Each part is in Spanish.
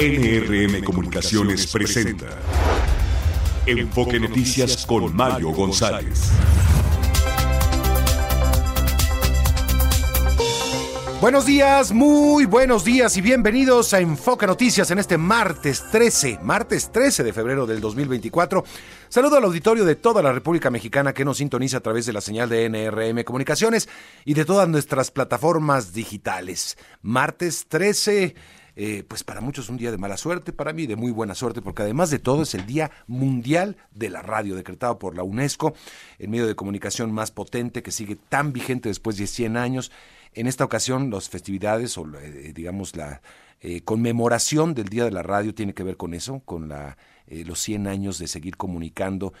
NRM Comunicaciones presenta Enfoque Noticias con Mario González. Buenos días, muy buenos días y bienvenidos a Enfoque Noticias en este martes 13, martes 13 de febrero del 2024. Saludo al auditorio de toda la República Mexicana que nos sintoniza a través de la señal de NRM Comunicaciones y de todas nuestras plataformas digitales. Martes 13 eh, pues para muchos un día de mala suerte, para mí de muy buena suerte, porque además de todo es el Día Mundial de la Radio, decretado por la UNESCO, el medio de comunicación más potente que sigue tan vigente después de 100 años. En esta ocasión, las festividades o, eh, digamos, la eh, conmemoración del Día de la Radio tiene que ver con eso, con la, los 100 años de seguir comunicando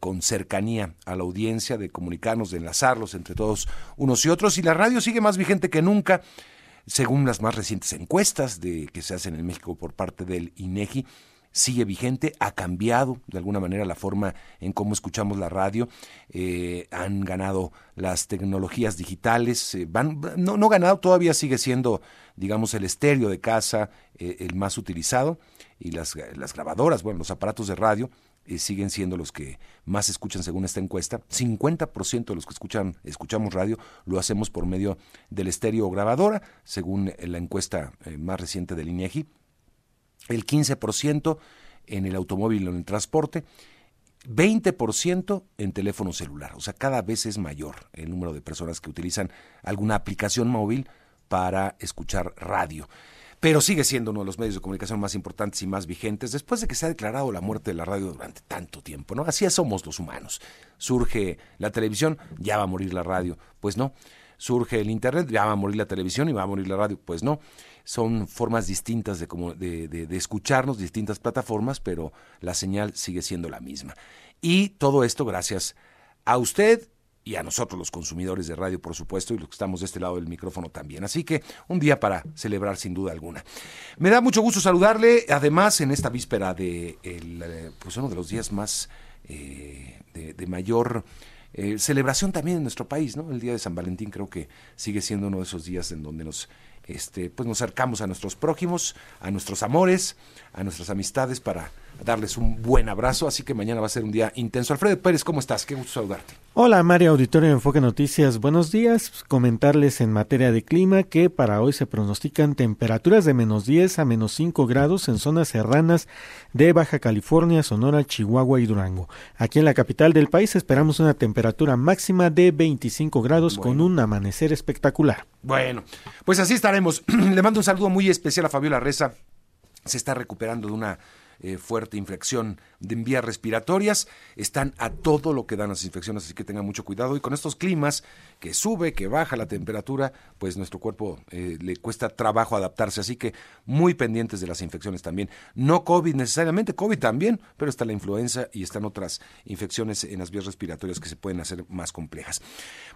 con cercanía a la audiencia, de comunicarnos, de enlazarlos entre todos unos y otros. Y la radio sigue más vigente que nunca según las más recientes encuestas de, que se hacen en México por parte del INEGI, sigue vigente, ha cambiado de alguna manera la forma en cómo escuchamos la radio, eh, han ganado las tecnologías digitales, eh, van, no, no ganado, todavía sigue siendo, digamos, el estéreo de casa eh, el más utilizado y las, las grabadoras, bueno, los aparatos de radio, siguen siendo los que más escuchan según esta encuesta. 50% de los que escuchan, escuchamos radio lo hacemos por medio del estéreo o grabadora, según la encuesta eh, más reciente del INEGI. El 15% en el automóvil o en el transporte. 20% en teléfono celular, o sea, cada vez es mayor el número de personas que utilizan alguna aplicación móvil para escuchar radio pero sigue siendo uno de los medios de comunicación más importantes y más vigentes después de que se ha declarado la muerte de la radio durante tanto tiempo, ¿no? Así somos los humanos. Surge la televisión, ya va a morir la radio, pues no. Surge el internet, ya va a morir la televisión y va a morir la radio, pues no. Son formas distintas de, de, de, de escucharnos, distintas plataformas, pero la señal sigue siendo la misma. Y todo esto gracias a usted y a nosotros los consumidores de radio, por supuesto, y los que estamos de este lado del micrófono también. Así que un día para celebrar sin duda alguna. Me da mucho gusto saludarle, además, en esta víspera de el, eh, pues uno de los días más eh, de, mayor eh, celebración también en nuestro país, ¿no? El día de San Valentín creo que sigue siendo uno de esos días en donde nos este, pues nos acercamos a nuestros prójimos, a nuestros amores, a nuestras amistades para darles un buen abrazo. Así que mañana va a ser un día intenso. Alfredo Pérez, ¿cómo estás? Qué gusto saludarte. Hola, Mario Auditorio de Enfoque Noticias. Buenos días. Comentarles en materia de clima que para hoy se pronostican temperaturas de menos 10 a menos 5 grados en zonas serranas de Baja California, Sonora, Chihuahua y Durango. Aquí en la capital del país esperamos una temperatura máxima de 25 grados con un amanecer espectacular. Bueno, pues así estaremos. Le mando un saludo muy especial a Fabiola Reza. Se está recuperando de una eh, fuerte infección de vías respiratorias. Están a todo lo que dan las infecciones, así que tengan mucho cuidado. Y con estos climas que sube, que baja la temperatura, pues nuestro cuerpo eh, le cuesta trabajo adaptarse. Así que muy pendientes de las infecciones también. No COVID necesariamente, COVID también, pero está la influenza y están otras infecciones en las vías respiratorias que se pueden hacer más complejas.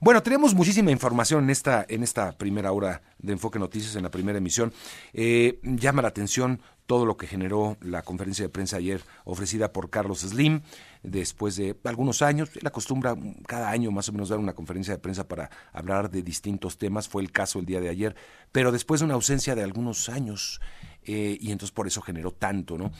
Bueno, tenemos muchísima información en esta, en esta primera hora de Enfoque Noticias, en la primera emisión. Eh, llama la atención todo lo que generó la conferencia de prensa ayer ofrecida por Carlos Slim, después de algunos años, él acostumbra cada año más o menos dar una conferencia de prensa para hablar de distintos temas, fue el caso el día de ayer, pero después de una ausencia de algunos años, eh, y entonces por eso generó tanto, ¿no?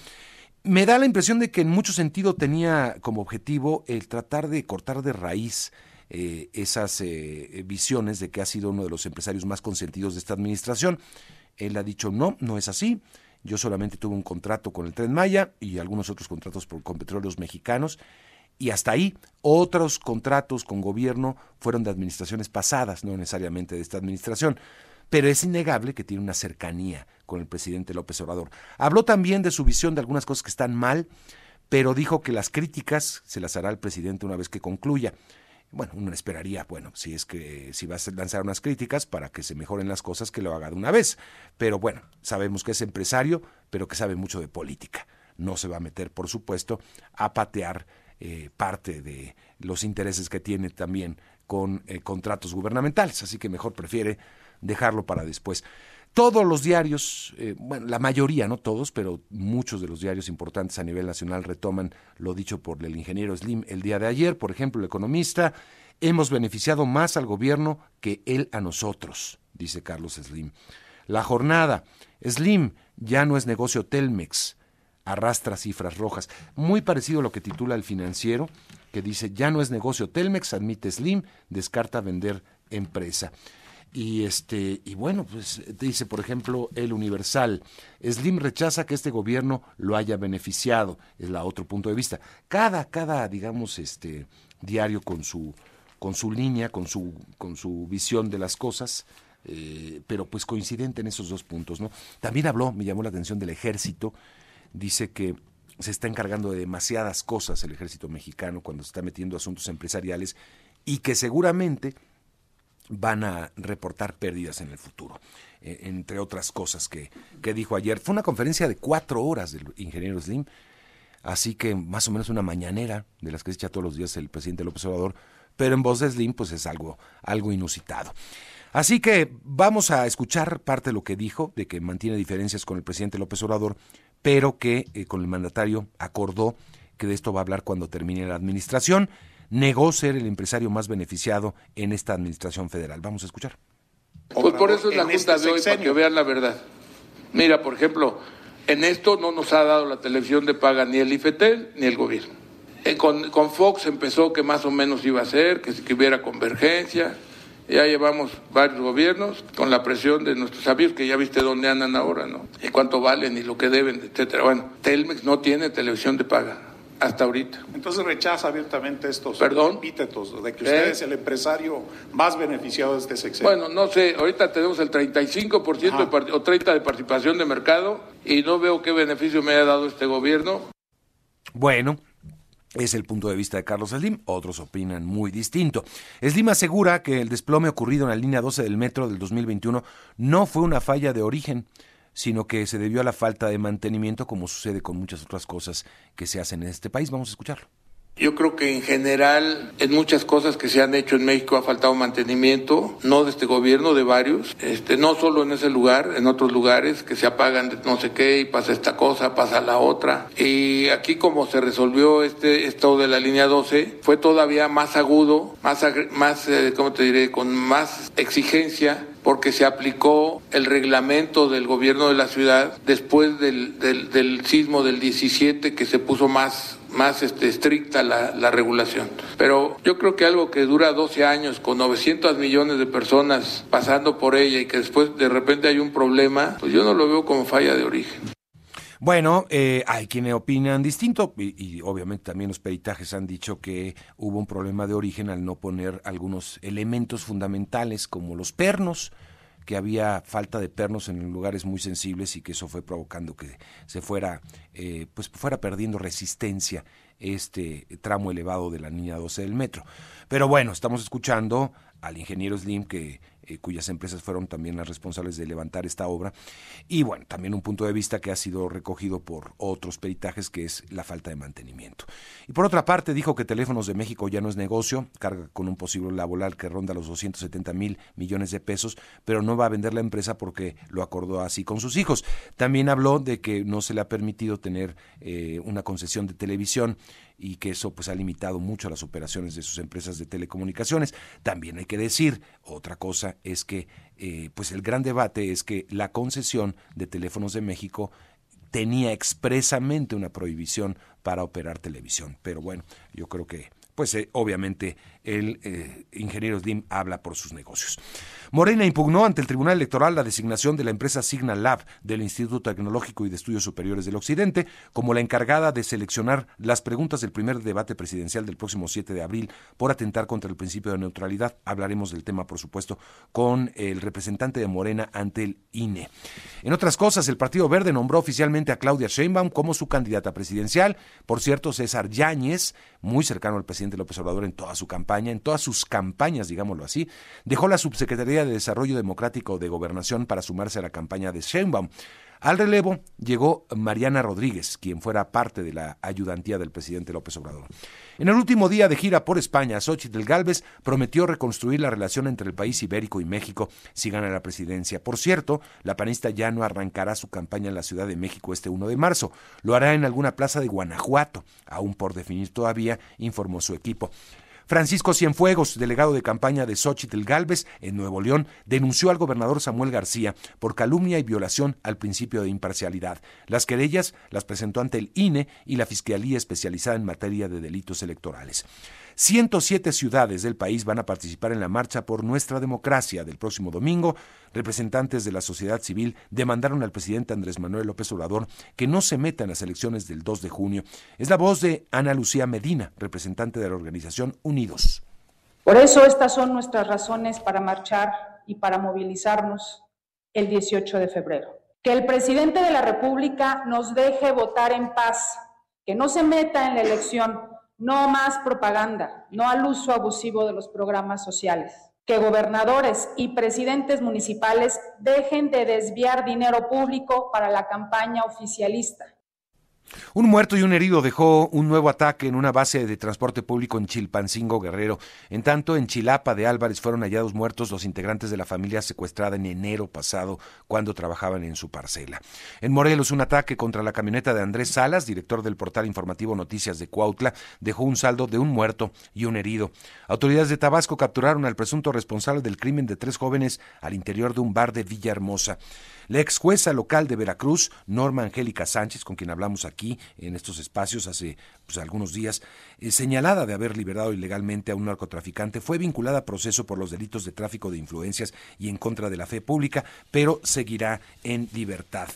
Me da la impresión de que en mucho sentido tenía como objetivo el tratar de cortar de raíz eh, esas eh, visiones de que ha sido uno de los empresarios más consentidos de esta administración. Él ha dicho, no, no es así. Yo solamente tuve un contrato con el Tren Maya y algunos otros contratos con petróleos mexicanos. Y hasta ahí, otros contratos con gobierno fueron de administraciones pasadas, no necesariamente de esta administración. Pero es innegable que tiene una cercanía con el presidente López Obrador. Habló también de su visión de algunas cosas que están mal, pero dijo que las críticas se las hará el presidente una vez que concluya bueno, uno esperaría, bueno, si es que si vas a lanzar unas críticas para que se mejoren las cosas, que lo haga de una vez. Pero bueno, sabemos que es empresario, pero que sabe mucho de política. No se va a meter, por supuesto, a patear eh, parte de los intereses que tiene también con eh, contratos gubernamentales. Así que mejor prefiere dejarlo para después. Todos los diarios, eh, bueno, la mayoría, no todos, pero muchos de los diarios importantes a nivel nacional retoman lo dicho por el ingeniero Slim el día de ayer. Por ejemplo, el economista, hemos beneficiado más al gobierno que él a nosotros, dice Carlos Slim. La jornada, Slim, ya no es negocio Telmex, arrastra cifras rojas. Muy parecido a lo que titula el financiero, que dice, ya no es negocio Telmex, admite Slim, descarta vender empresa. Y este, y bueno, pues dice, por ejemplo, el Universal, Slim rechaza que este gobierno lo haya beneficiado, es la otro punto de vista. Cada, cada, digamos, este diario con su, con su línea, con su, con su visión de las cosas, eh, pero pues coincidente en esos dos puntos, ¿no? También habló, me llamó la atención del ejército, dice que se está encargando de demasiadas cosas el ejército mexicano cuando se está metiendo asuntos empresariales y que seguramente van a reportar pérdidas en el futuro, eh, entre otras cosas que, que, dijo ayer. Fue una conferencia de cuatro horas del ingeniero Slim, así que más o menos una mañanera de las que se echa todos los días el presidente López Obrador, pero en voz de Slim pues es algo, algo inusitado. Así que vamos a escuchar parte de lo que dijo, de que mantiene diferencias con el presidente López Obrador, pero que eh, con el mandatario acordó que de esto va a hablar cuando termine la administración negó ser el empresario más beneficiado en esta administración federal. Vamos a escuchar. Pues por eso es la junta este de hoy, para que vean la verdad. Mira, por ejemplo, en esto no nos ha dado la televisión de paga ni el IFETEL ni el gobierno. Eh, con, con, Fox empezó que más o menos iba a ser, que, que hubiera convergencia. Ya llevamos varios gobiernos con la presión de nuestros amigos, que ya viste dónde andan ahora, ¿no? Y cuánto valen y lo que deben, etcétera. Bueno, Telmex no tiene televisión de paga hasta ahorita. Entonces rechaza abiertamente estos ¿Perdón? epítetos de que usted ¿Eh? es el empresario más beneficiado de este sexenio. Bueno, no sé, ahorita tenemos el 35% de o 30% de participación de mercado y no veo qué beneficio me haya dado este gobierno. Bueno, es el punto de vista de Carlos Slim, otros opinan muy distinto. Slim asegura que el desplome ocurrido en la línea 12 del metro del 2021 no fue una falla de origen, sino que se debió a la falta de mantenimiento, como sucede con muchas otras cosas que se hacen en este país. Vamos a escucharlo. Yo creo que en general en muchas cosas que se han hecho en México ha faltado mantenimiento, no de este gobierno, de varios, este, no solo en ese lugar, en otros lugares que se apagan de no sé qué y pasa esta cosa, pasa la otra. Y aquí como se resolvió este estado de la línea 12, fue todavía más agudo, más, más eh, ¿cómo te diré?, con más exigencia porque se aplicó el reglamento del gobierno de la ciudad después del, del, del sismo del 17 que se puso más más este, estricta la, la, regulación. Pero yo creo que algo que dura 12 años con 900 millones de personas pasando por ella y que después de repente hay un problema, pues yo no lo veo como falla de origen. Bueno, eh, hay quienes opinan distinto y, y, obviamente también los peritajes han dicho que hubo un problema de origen al no poner algunos elementos fundamentales como los pernos, que había falta de pernos en lugares muy sensibles y que eso fue provocando que se fuera, eh, pues fuera perdiendo resistencia este tramo elevado de la línea 12 del metro. Pero bueno, estamos escuchando al ingeniero Slim que eh, cuyas empresas fueron también las responsables de levantar esta obra. Y bueno, también un punto de vista que ha sido recogido por otros peritajes, que es la falta de mantenimiento. Y por otra parte, dijo que Teléfonos de México ya no es negocio, carga con un posible laboral que ronda los 270 mil millones de pesos, pero no va a vender la empresa porque lo acordó así con sus hijos. También habló de que no se le ha permitido tener eh, una concesión de televisión y que eso pues ha limitado mucho las operaciones de sus empresas de telecomunicaciones. También hay que decir, otra cosa es que eh, pues el gran debate es que la concesión de teléfonos de México tenía expresamente una prohibición para operar televisión. Pero bueno, yo creo que pues eh, obviamente el eh, ingeniero Slim habla por sus negocios. Morena impugnó ante el Tribunal Electoral la designación de la empresa Signal Lab del Instituto Tecnológico y de Estudios Superiores del Occidente como la encargada de seleccionar las preguntas del primer debate presidencial del próximo 7 de abril por atentar contra el principio de neutralidad. Hablaremos del tema, por supuesto, con el representante de Morena ante el INE. En otras cosas, el Partido Verde nombró oficialmente a Claudia Sheinbaum como su candidata presidencial. Por cierto, César Yáñez, muy cercano al presidente López Obrador en toda su campaña, en todas sus campañas, digámoslo así, dejó la Subsecretaría de Desarrollo Democrático de Gobernación para sumarse a la campaña de Sheinbaum. Al relevo llegó Mariana Rodríguez, quien fuera parte de la ayudantía del presidente López Obrador. En el último día de gira por España, Xochitl Galvez prometió reconstruir la relación entre el país ibérico y México si gana la presidencia. Por cierto, la panista ya no arrancará su campaña en la Ciudad de México este 1 de marzo. Lo hará en alguna plaza de Guanajuato, aún por definir todavía, informó su equipo. Francisco Cienfuegos, delegado de campaña de Xochitl Galvez en Nuevo León, denunció al gobernador Samuel García por calumnia y violación al principio de imparcialidad. Las querellas las presentó ante el INE y la Fiscalía Especializada en Materia de Delitos Electorales. 107 ciudades del país van a participar en la marcha por nuestra democracia del próximo domingo. Representantes de la sociedad civil demandaron al presidente Andrés Manuel López Obrador que no se meta en las elecciones del 2 de junio. Es la voz de Ana Lucía Medina, representante de la organización Unidos. Por eso estas son nuestras razones para marchar y para movilizarnos el 18 de febrero. Que el presidente de la República nos deje votar en paz, que no se meta en la elección no más propaganda, no al uso abusivo de los programas sociales. Que gobernadores y presidentes municipales dejen de desviar dinero público para la campaña oficialista un muerto y un herido dejó un nuevo ataque en una base de transporte público en Chilpancingo, Guerrero. En tanto, en Chilapa de Álvarez fueron hallados muertos los integrantes de la familia secuestrada en enero pasado cuando trabajaban en su parcela. En Morelos, un ataque contra la camioneta de Andrés Salas, director del portal informativo Noticias de Cuautla, dejó un saldo de un muerto y un herido. Autoridades de Tabasco capturaron al presunto responsable del crimen de tres jóvenes al interior de un bar de Villahermosa. La ex jueza local de Veracruz, Norma Angélica Sánchez, con quien hablamos aquí en estos espacios hace pues, algunos días, eh, señalada de haber liberado ilegalmente a un narcotraficante, fue vinculada a proceso por los delitos de tráfico de influencias y en contra de la fe pública, pero seguirá en libertad.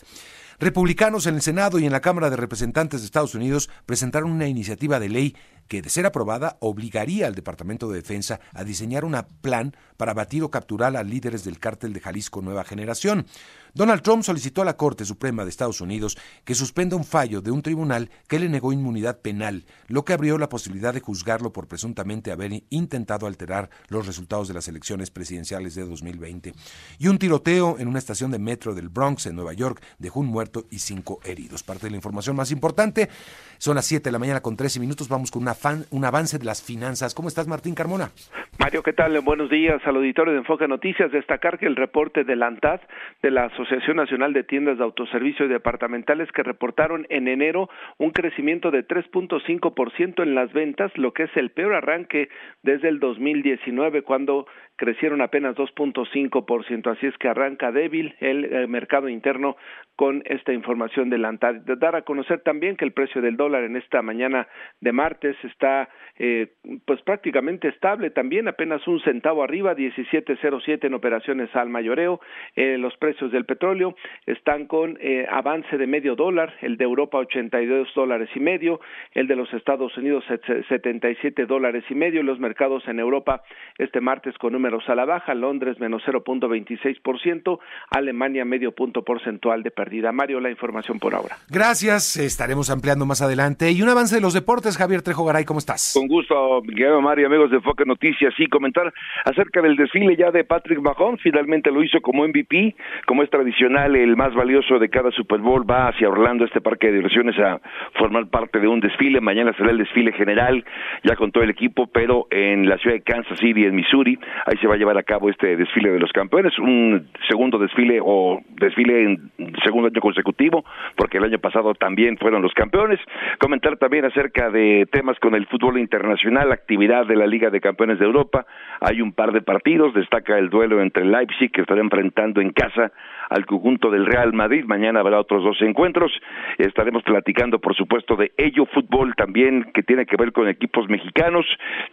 Republicanos en el Senado y en la Cámara de Representantes de Estados Unidos presentaron una iniciativa de ley que, de ser aprobada, obligaría al Departamento de Defensa a diseñar un plan para batir o capturar a líderes del cártel de Jalisco Nueva Generación. Donald Trump solicitó a la Corte Suprema de Estados Unidos que suspenda un fallo de un tribunal que le negó inmunidad penal, lo que abrió la posibilidad de juzgarlo por presuntamente haber intentado alterar los resultados de las elecciones presidenciales de 2020. Y un tiroteo en una estación de metro del Bronx, en Nueva York, dejó un muerto y cinco heridos. Parte de la información más importante. Son las 7 de la mañana con 13 minutos. Vamos con un avance de las finanzas. ¿Cómo estás, Martín Carmona? Mario, ¿qué tal? Buenos días al auditorio de Enfoque Noticias. Destacar que el reporte de la ANTAD, de la Asociación Nacional de Tiendas de Autoservicio y Departamentales, que reportaron en enero un crecimiento de 3.5% en las ventas, lo que es el peor arranque desde el 2019, cuando crecieron apenas 2.5%. Así es que arranca débil el, el, mercado interno con esta información de la ANTAD. Dar a conocer también que el precio del dólar en esta mañana de martes está eh, pues prácticamente estable también, apenas un centavo arriba, 17.07 en operaciones al mayoreo. Eh, los precios del petróleo están con eh, avance de medio dólar, el de Europa 82 dólares y medio, el de los Estados Unidos 77 dólares y medio, los mercados en Europa este martes con números a la baja, Londres menos 0.26%, Alemania medio punto porcentual de pérdida. Mario, la información por ahora. Gracias, estaremos ampliando más adelante. Y un avance de los deportes, Javier Trejo Garay, ¿cómo estás? Con gusto, Guillermo Mario, amigos de Foque Noticias, y comentar acerca del desfile ya de Patrick Mahomes, finalmente lo hizo como MVP, como es tradicional, el más valioso de cada Super Bowl va hacia Orlando, este parque de diversiones, a formar parte de un desfile, mañana será el desfile general, ya con todo el equipo, pero en la ciudad de Kansas City, en Missouri, ahí se va a llevar a cabo este desfile de los campeones, un segundo desfile o desfile en segundo año consecutivo, porque el año pasado también fueron los campeones. Comentar también acerca de temas con el fútbol internacional, actividad de la Liga de Campeones de Europa. Hay un par de partidos, destaca el duelo entre Leipzig, que estará enfrentando en casa al conjunto del Real Madrid. Mañana habrá otros dos encuentros. Estaremos platicando, por supuesto, de ello fútbol también, que tiene que ver con equipos mexicanos.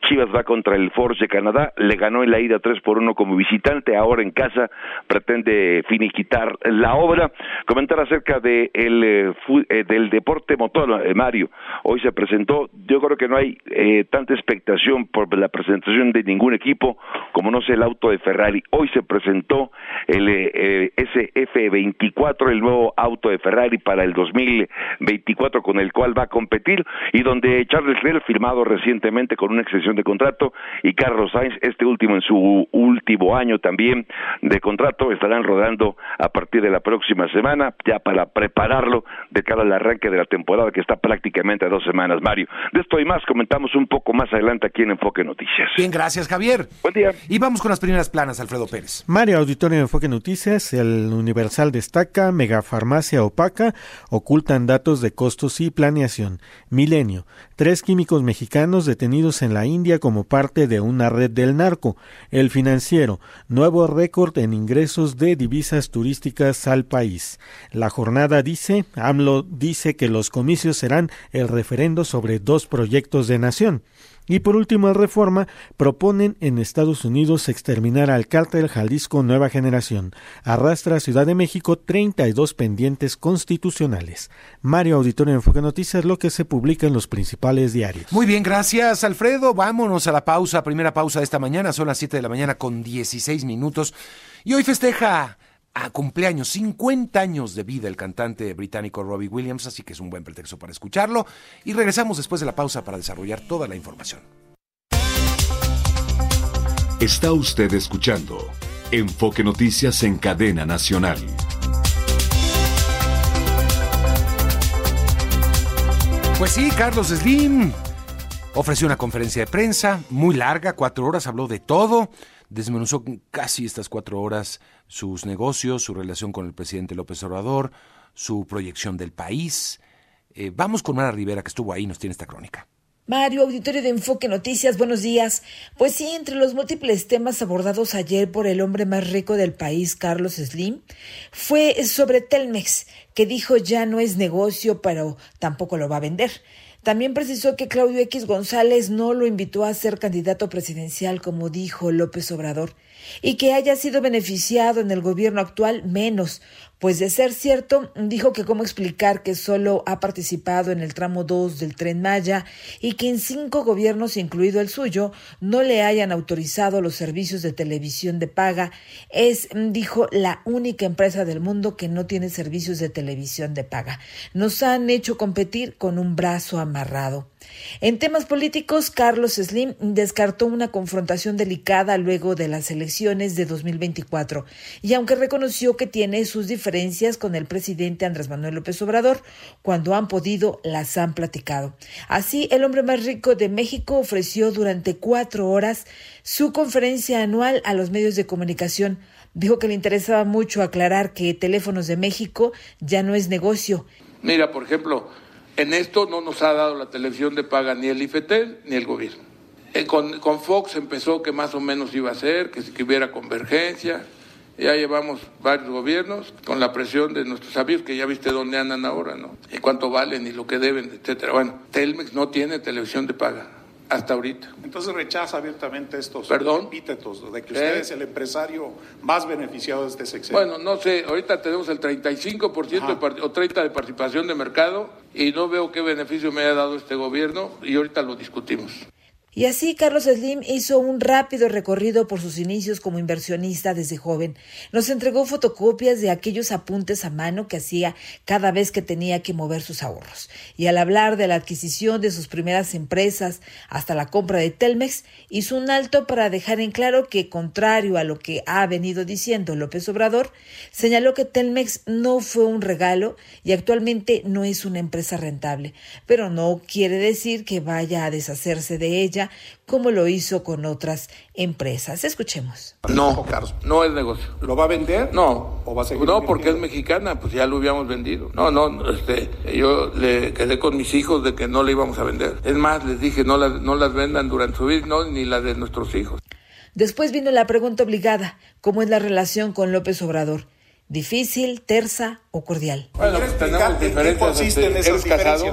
Chivas va contra el Force de Canadá, le ganó en la ida 3 por 1 como visitante, ahora en casa pretende finiquitar la obra. Comentar acerca de el, eh, eh, del deporte motor, eh, Mario. Hoy se presentó, yo creo que no hay tanta expectación por la presentación de ningún equipo como no sé el auto de Ferrari. Hoy se presentó el SF24, el nuevo auto de Ferrari para el 2024 con el cual va a competir y donde Charles Leclerc firmado recientemente con una extensión de contrato y Carlos Sainz este último en su último año también de contrato estarán rodando a partir de la próxima semana ya para prepararlo de cara al arranque de la temporada que está prácticamente a dos semanas. Mario de esto y más comentamos un poco más adelante aquí en Enfoque Noticias. Bien gracias Javier. Buen día. Y vamos con las primeras planas Alfredo Pérez. Mario Auditorio de Enfoque Noticias el Universal destaca megafarmacia opaca ocultan datos de costos y planeación Milenio tres químicos mexicanos detenidos en la India como parte de una red del narco, el financiero, nuevo récord en ingresos de divisas turísticas al país. La jornada dice, AMLO dice que los comicios serán el referendo sobre dos proyectos de nación. Y por último, el Reforma proponen en Estados Unidos exterminar al cártel Jalisco Nueva Generación. Arrastra a Ciudad de México 32 pendientes constitucionales. Mario Auditorio Enfoque Noticias, lo que se publica en los principales diarios. Muy bien, gracias Alfredo. Vámonos a la pausa, primera pausa de esta mañana. Son las 7 de la mañana con 16 minutos. Y hoy festeja a cumpleaños, 50 años de vida el cantante británico Robbie Williams, así que es un buen pretexto para escucharlo. Y regresamos después de la pausa para desarrollar toda la información. Está usted escuchando Enfoque Noticias en Cadena Nacional. Pues sí, Carlos Slim ofreció una conferencia de prensa muy larga, cuatro horas, habló de todo desmenuzó casi estas cuatro horas sus negocios, su relación con el presidente López Obrador, su proyección del país. Eh, vamos con Mara Rivera, que estuvo ahí, nos tiene esta crónica. Mario, auditorio de Enfoque Noticias, buenos días. Pues sí, entre los múltiples temas abordados ayer por el hombre más rico del país, Carlos Slim, fue sobre Telmex, que dijo ya no es negocio, pero tampoco lo va a vender. También precisó que Claudio X González no lo invitó a ser candidato presidencial, como dijo López Obrador, y que haya sido beneficiado en el gobierno actual menos, pues de ser cierto, dijo que cómo explicar que solo ha participado en el tramo 2 del tren Maya y que en cinco gobiernos, incluido el suyo, no le hayan autorizado los servicios de televisión de paga. Es, dijo, la única empresa del mundo que no tiene servicios de televisión de paga. Nos han hecho competir con un brazo amarrado. En temas políticos, Carlos Slim descartó una confrontación delicada luego de las elecciones de 2024 y aunque reconoció que tiene sus diferencias con el presidente Andrés Manuel López Obrador, cuando han podido las han platicado. Así, el hombre más rico de México ofreció durante cuatro horas su conferencia anual a los medios de comunicación. Dijo que le interesaba mucho aclarar que Teléfonos de México ya no es negocio. Mira, por ejemplo, en esto no nos ha dado la televisión de paga ni el IFETEL ni el gobierno. Eh, con, con, Fox empezó que más o menos iba a ser, que, que hubiera convergencia. Ya llevamos varios gobiernos con la presión de nuestros amigos, que ya viste dónde andan ahora, ¿no? Y cuánto valen y lo que deben, etcétera. Bueno, Telmex no tiene televisión de paga hasta ahorita. Entonces rechaza abiertamente estos ¿Perdón? epítetos de que usted es el empresario más beneficiado de este sexenio. Bueno, no sé, ahorita tenemos el 35% de o 30% de participación de mercado y no veo qué beneficio me haya dado este gobierno y ahorita lo discutimos. Y así Carlos Slim hizo un rápido recorrido por sus inicios como inversionista desde joven. Nos entregó fotocopias de aquellos apuntes a mano que hacía cada vez que tenía que mover sus ahorros. Y al hablar de la adquisición de sus primeras empresas hasta la compra de Telmex, hizo un alto para dejar en claro que, contrario a lo que ha venido diciendo López Obrador, señaló que Telmex no fue un regalo y actualmente no es una empresa rentable, pero no quiere decir que vaya a deshacerse de ella como lo hizo con otras empresas. Escuchemos. No, no es negocio. ¿Lo va a vender? No. ¿O va a seguir No, porque es mexicana, pues ya lo habíamos vendido. No, no, este, yo le quedé con mis hijos de que no le íbamos a vender. Es más, les dije, no las, no las vendan durante su vida, no, ni la de nuestros hijos. Después vino la pregunta obligada, ¿cómo es la relación con López Obrador? ¿Difícil, tersa o cordial? Bueno, pues tenemos diferencias. Este, en ¿Eres casado?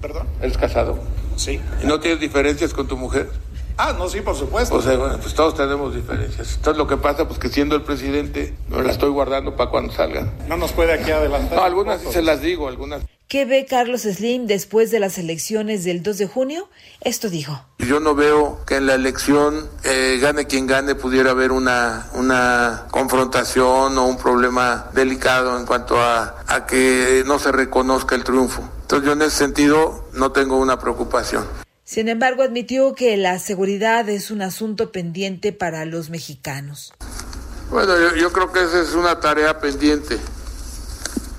¿Perdón? ¿Eres casado? Sí. ¿Y no tienes diferencias con tu mujer? Ah, no, sí, por supuesto. O sea, bueno, pues todos tenemos diferencias. Entonces lo que pasa, pues que siendo el presidente, me la estoy guardando para cuando salga. No nos puede aquí adelantar. No, algunas sí se las digo, algunas. ¿Qué ve Carlos Slim después de las elecciones del 2 de junio? Esto dijo. Yo no veo que en la elección, eh, gane quien gane, pudiera haber una, una confrontación o un problema delicado en cuanto a, a que no se reconozca el triunfo. Entonces yo en ese sentido no tengo una preocupación. Sin embargo, admitió que la seguridad es un asunto pendiente para los mexicanos. Bueno, yo, yo creo que esa es una tarea pendiente.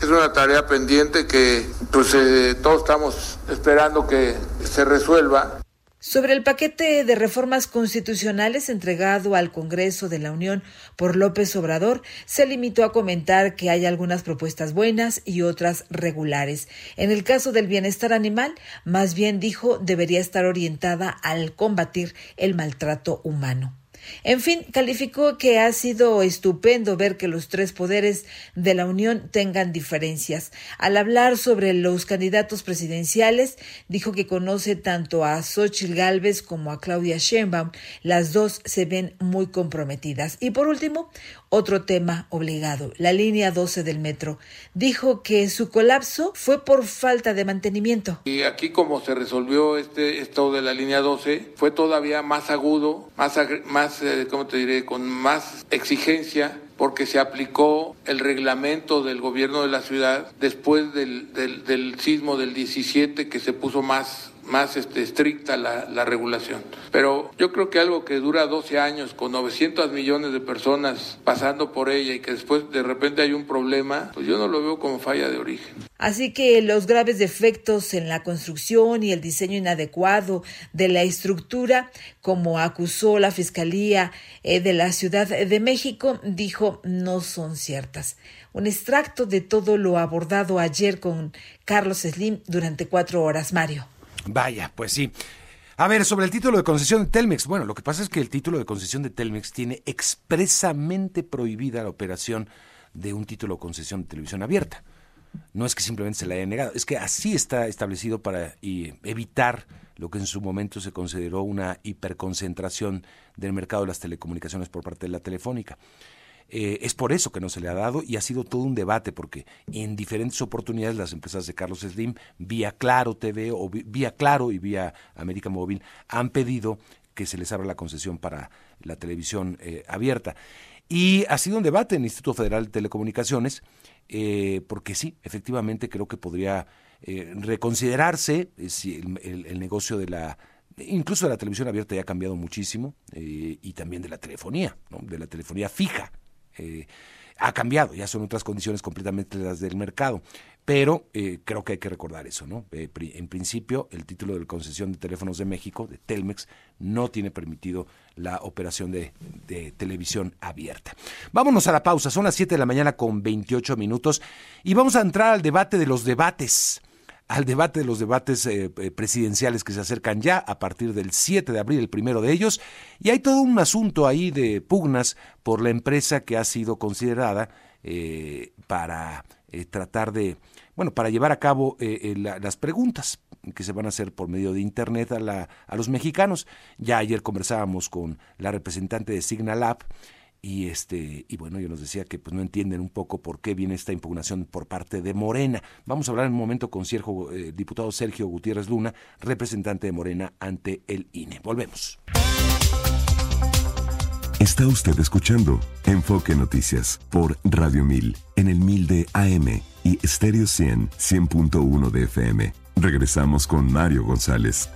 Es una tarea pendiente que pues eh, todos estamos esperando que se resuelva. Sobre el paquete de reformas constitucionales entregado al Congreso de la Unión por López Obrador, se limitó a comentar que hay algunas propuestas buenas y otras regulares. En el caso del bienestar animal, más bien dijo debería estar orientada al combatir el maltrato humano. En fin, calificó que ha sido estupendo ver que los tres poderes de la Unión tengan diferencias. Al hablar sobre los candidatos presidenciales, dijo que conoce tanto a Xochitl Gálvez como a Claudia Sheinbaum. Las dos se ven muy comprometidas. Y por último, otro tema obligado, la línea 12 del metro. Dijo que su colapso fue por falta de mantenimiento. Y aquí como se resolvió este esto de la línea 12 fue todavía más agudo, más más eh, ¿cómo te diré? con más exigencia porque se aplicó el reglamento del gobierno de la ciudad después del, del, del sismo del 17 que se puso más más este, estricta la, la, regulación. Pero yo creo que algo que dura 12 años con 900 millones de personas pasando por ella y que después de repente hay un problema, pues yo no lo veo como falla de origen. Así que los graves defectos en la construcción y el diseño inadecuado de la estructura, como acusó la Fiscalía eh, de la Ciudad de México, dijo no son ciertas. Un extracto de todo lo abordado ayer con Carlos Slim durante cuatro horas, Mario. Vaya, pues sí. A ver, sobre el título de concesión de Telmex. Bueno, lo que pasa es que el título de concesión de Telmex tiene expresamente prohibida la operación de un título de concesión de televisión abierta. No es que simplemente se la haya negado, es que así está establecido para evitar lo que en su momento se consideró una hiperconcentración del mercado de las telecomunicaciones por parte de la telefónica. Eh, es por eso que no se le ha dado y ha sido todo un debate porque en diferentes oportunidades las empresas de Carlos Slim, vía Claro TV o vía Claro y vía América Móvil, han pedido que se les abra la concesión para la televisión eh, abierta. Y ha sido un debate en el Instituto Federal de Telecomunicaciones, eh, porque sí, efectivamente creo que podría reconsiderarse si el, negocio de la incluso de la televisión abierta ya ha cambiado muchísimo y también de la telefonía, de la telefonía fija. Eh, ha cambiado, ya son otras condiciones completamente las del mercado. Pero eh, creo que hay que recordar eso, ¿no? Eh, en principio, el título de concesión de teléfonos de México, de Telmex, no tiene permitido la operación de, de, televisión abierta. Vámonos a la pausa, son las 7 de la mañana con 28 minutos y vamos a entrar al debate de los debates al debate de los debates eh, eh, presidenciales que se acercan ya a partir del 7 de abril, el primero de ellos, y hay todo un asunto ahí de pugnas por la empresa que ha sido considerada eh, para tratar de, bueno, para llevar a cabo las preguntas que se van a hacer por medio de Internet a, la, a los mexicanos. Ya ayer conversábamos con la representante de Signalab y este y bueno, yo nos decía que pues no entienden un poco por qué viene esta impugnación por parte de Morena. Vamos a hablar en un momento con Sergio, eh, diputado Sergio Gutiérrez Luna, representante de Morena ante el INE. Volvemos. Está usted escuchando Enfoque Noticias por Radio 1000 en el 1000 de AM y Stereo 100 100.1 de FM. Regresamos con Mario González.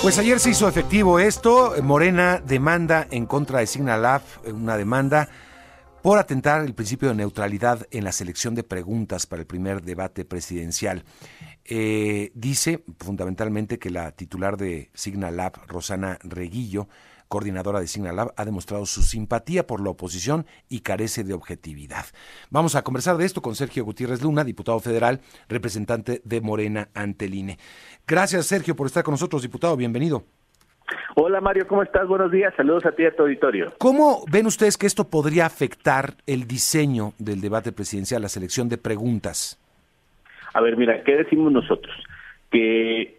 Pues ayer se hizo efectivo esto. Morena demanda en contra de Signalab, una demanda por atentar el principio de neutralidad en la selección de preguntas para el primer debate presidencial. Eh, dice fundamentalmente que la titular de Signalab, Rosana Reguillo, coordinadora de Signalab, ha demostrado su simpatía por la oposición y carece de objetividad. Vamos a conversar de esto con Sergio Gutiérrez Luna, diputado federal, representante de Morena ante el INE. Gracias, Sergio, por estar con nosotros, diputado. Bienvenido. Hola Mario, ¿cómo estás? Buenos días, saludos a ti y a tu auditorio. ¿Cómo ven ustedes que esto podría afectar el diseño del debate presidencial, la selección de preguntas? A ver, mira, ¿qué decimos nosotros? Que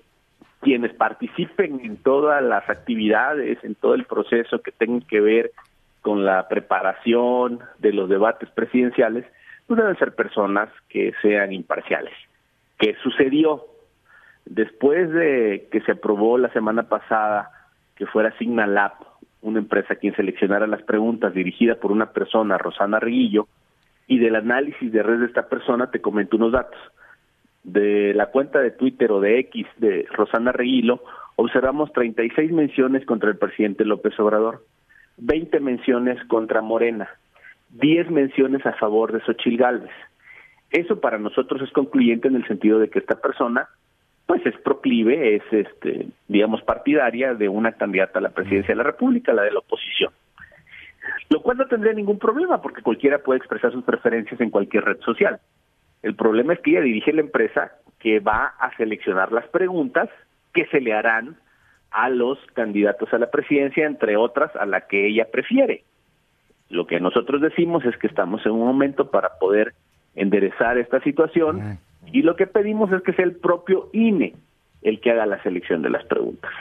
quienes participen en todas las actividades, en todo el proceso que tenga que ver con la preparación de los debates presidenciales, pues deben ser personas que sean imparciales. ¿Qué sucedió? Después de que se aprobó la semana pasada que fuera Signalab, una empresa quien seleccionara las preguntas dirigida por una persona, Rosana Reguillo, y del análisis de red de esta persona te comento unos datos de la cuenta de Twitter o de X de Rosana Reguilo, observamos 36 menciones contra el presidente López Obrador, 20 menciones contra Morena, 10 menciones a favor de Xochil Gálvez. Eso para nosotros es concluyente en el sentido de que esta persona pues es proclive, es, este, digamos, partidaria de una candidata a la presidencia de la República, la de la oposición. Lo cual no tendría ningún problema, porque cualquiera puede expresar sus preferencias en cualquier red social. El problema es que ella dirige la empresa que va a seleccionar las preguntas que se le harán a los candidatos a la presidencia, entre otras a la que ella prefiere. Lo que nosotros decimos es que estamos en un momento para poder enderezar esta situación y lo que pedimos es que sea el propio INE el que haga la selección de las preguntas.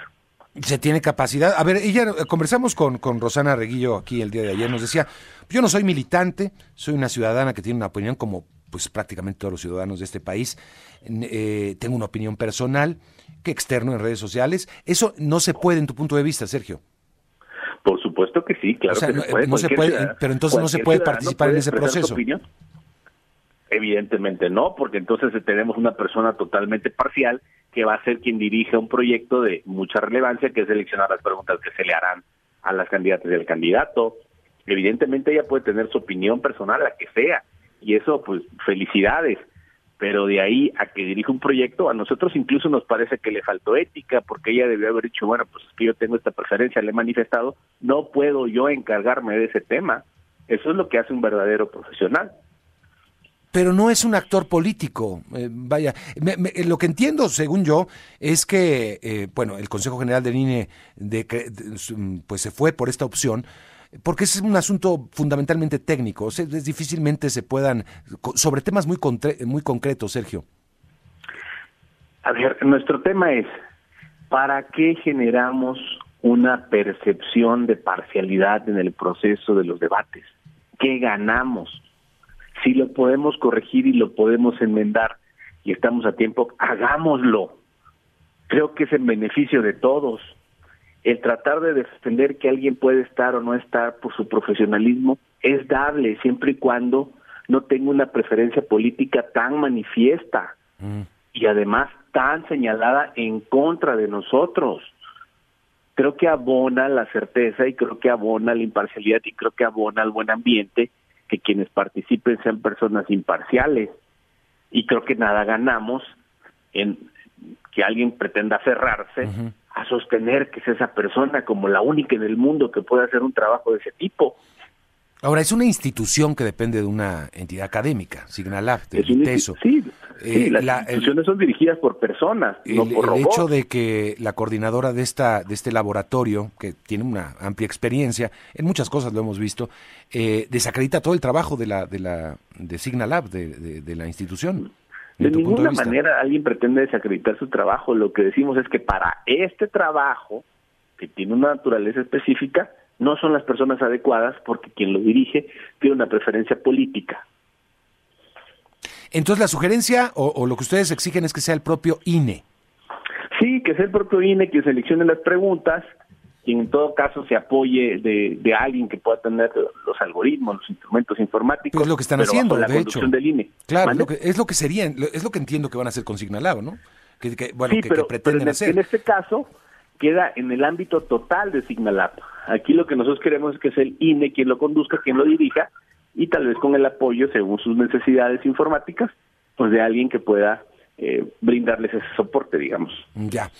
Se tiene capacidad. A ver, ella conversamos con, con Rosana Reguillo aquí el día de ayer, nos decía, yo no soy militante, soy una ciudadana que tiene una opinión como pues prácticamente todos los ciudadanos de este país. Eh, tengo una opinión personal que externo en redes sociales. Eso no se puede en tu punto de vista, Sergio. Por supuesto que sí, claro que se puede. pero entonces no se puede participar en ese proceso. Evidentemente no, porque entonces tenemos una persona totalmente parcial que va a ser quien dirige un proyecto de mucha relevancia, que es seleccionar las preguntas que se le harán a las candidatas del candidato. Evidentemente ella puede tener su opinión personal, la que sea, y eso pues felicidades, pero de ahí a que dirija un proyecto, a nosotros incluso nos parece que le faltó ética, porque ella debió haber dicho, bueno, pues es que yo tengo esta preferencia, le he manifestado, no puedo yo encargarme de ese tema. Eso es lo que hace un verdadero profesional pero no es un actor político. Eh, vaya, lo que entiendo, según yo, es que, eh, bueno, el Consejo General del INE de, pues se fue por esta opción, porque es un asunto fundamentalmente técnico. es, difícilmente se puedan, sobre temas muy, muy concretos, Sergio. A ver, nuestro tema es, ¿para qué generamos una percepción de parcialidad en el proceso de los debates? ¿Qué ganamos? Si lo podemos corregir y lo podemos enmendar y estamos a tiempo, hagámoslo. Creo que es en beneficio de todos. El tratar de defender que alguien puede estar o no estar por su profesionalismo es dable siempre y cuando no tenga una preferencia política tan manifiesta mm. y además tan señalada en contra de nosotros. Creo que abona la certeza y creo que abona la imparcialidad y creo que abona el buen ambiente que quienes participen sean personas imparciales. Y creo que nada ganamos en que alguien pretenda aferrarse a sostener que es esa persona como la única en el mundo que puede hacer un trabajo de ese tipo. Ahora, es una institución que depende de una entidad académica, Signalab, de ITESO. Sí, eh, las instituciones son dirigidas por personas, no por robots. El hecho de que la coordinadora de esta de este laboratorio, que tiene una amplia experiencia, en muchas cosas lo hemos visto, eh, desacredita todo el trabajo de la de la de Signalab, de, de, la institución. De ninguna manera alguien pretende desacreditar su trabajo. Lo que decimos es que para este trabajo, que tiene una naturaleza específica, no son las personas adecuadas porque quien lo dirige tiene una preferencia política. Entonces la sugerencia o, lo que ustedes exigen es que sea el propio INE. Sí, que sea el propio INE quien seleccione las preguntas, quien en todo caso se apoye de, alguien que pueda tener los algoritmos, los instrumentos informáticos. es lo que están haciendo, la de hecho. Del INE. Claro, es lo que sería, es lo que entiendo que van a hacer con Signalado, ¿no? Que, bueno, que, pretenden en, hacer. En este caso, queda en el ámbito total de Signalab. Aquí lo que nosotros queremos es que sea el INE quien lo conduzca, quien lo dirija, y tal vez con el apoyo, según sus necesidades informáticas, pues de alguien que pueda eh, brindarles ese soporte, digamos. Ya.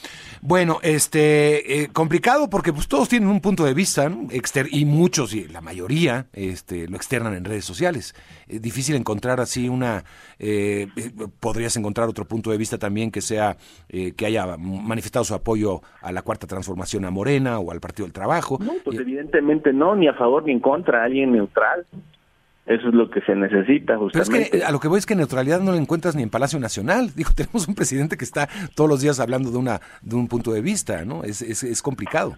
Bueno, este, eh, complicado porque pues todos tienen un punto de vista, ¿no? y muchos, y la mayoría, este, lo externan en redes sociales. Es difícil encontrar así una, eh, podrías encontrar otro punto de vista también que sea, que haya manifestado su apoyo a la cuarta transformación a Morena o al Partido del Trabajo. No, pues evidentemente no, ni a favor ni en contra, alguien neutral. Eso es lo que se necesita justamente. Pero es que a lo que voy es que neutralidad no la encuentras ni en Palacio Nacional. Digo, tenemos un presidente que está todos los días hablando de una de un punto de vista, ¿no? Es, es, es complicado.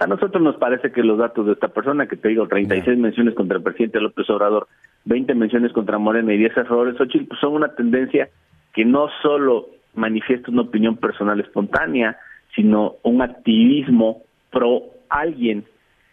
A nosotros nos parece que los datos de esta persona, que te digo, 36 menciones contra el presidente López Obrador, 20 menciones contra Morena y 10 errores, Xochitl, pues son una tendencia que no solo manifiesta una opinión personal espontánea, sino un activismo pro alguien,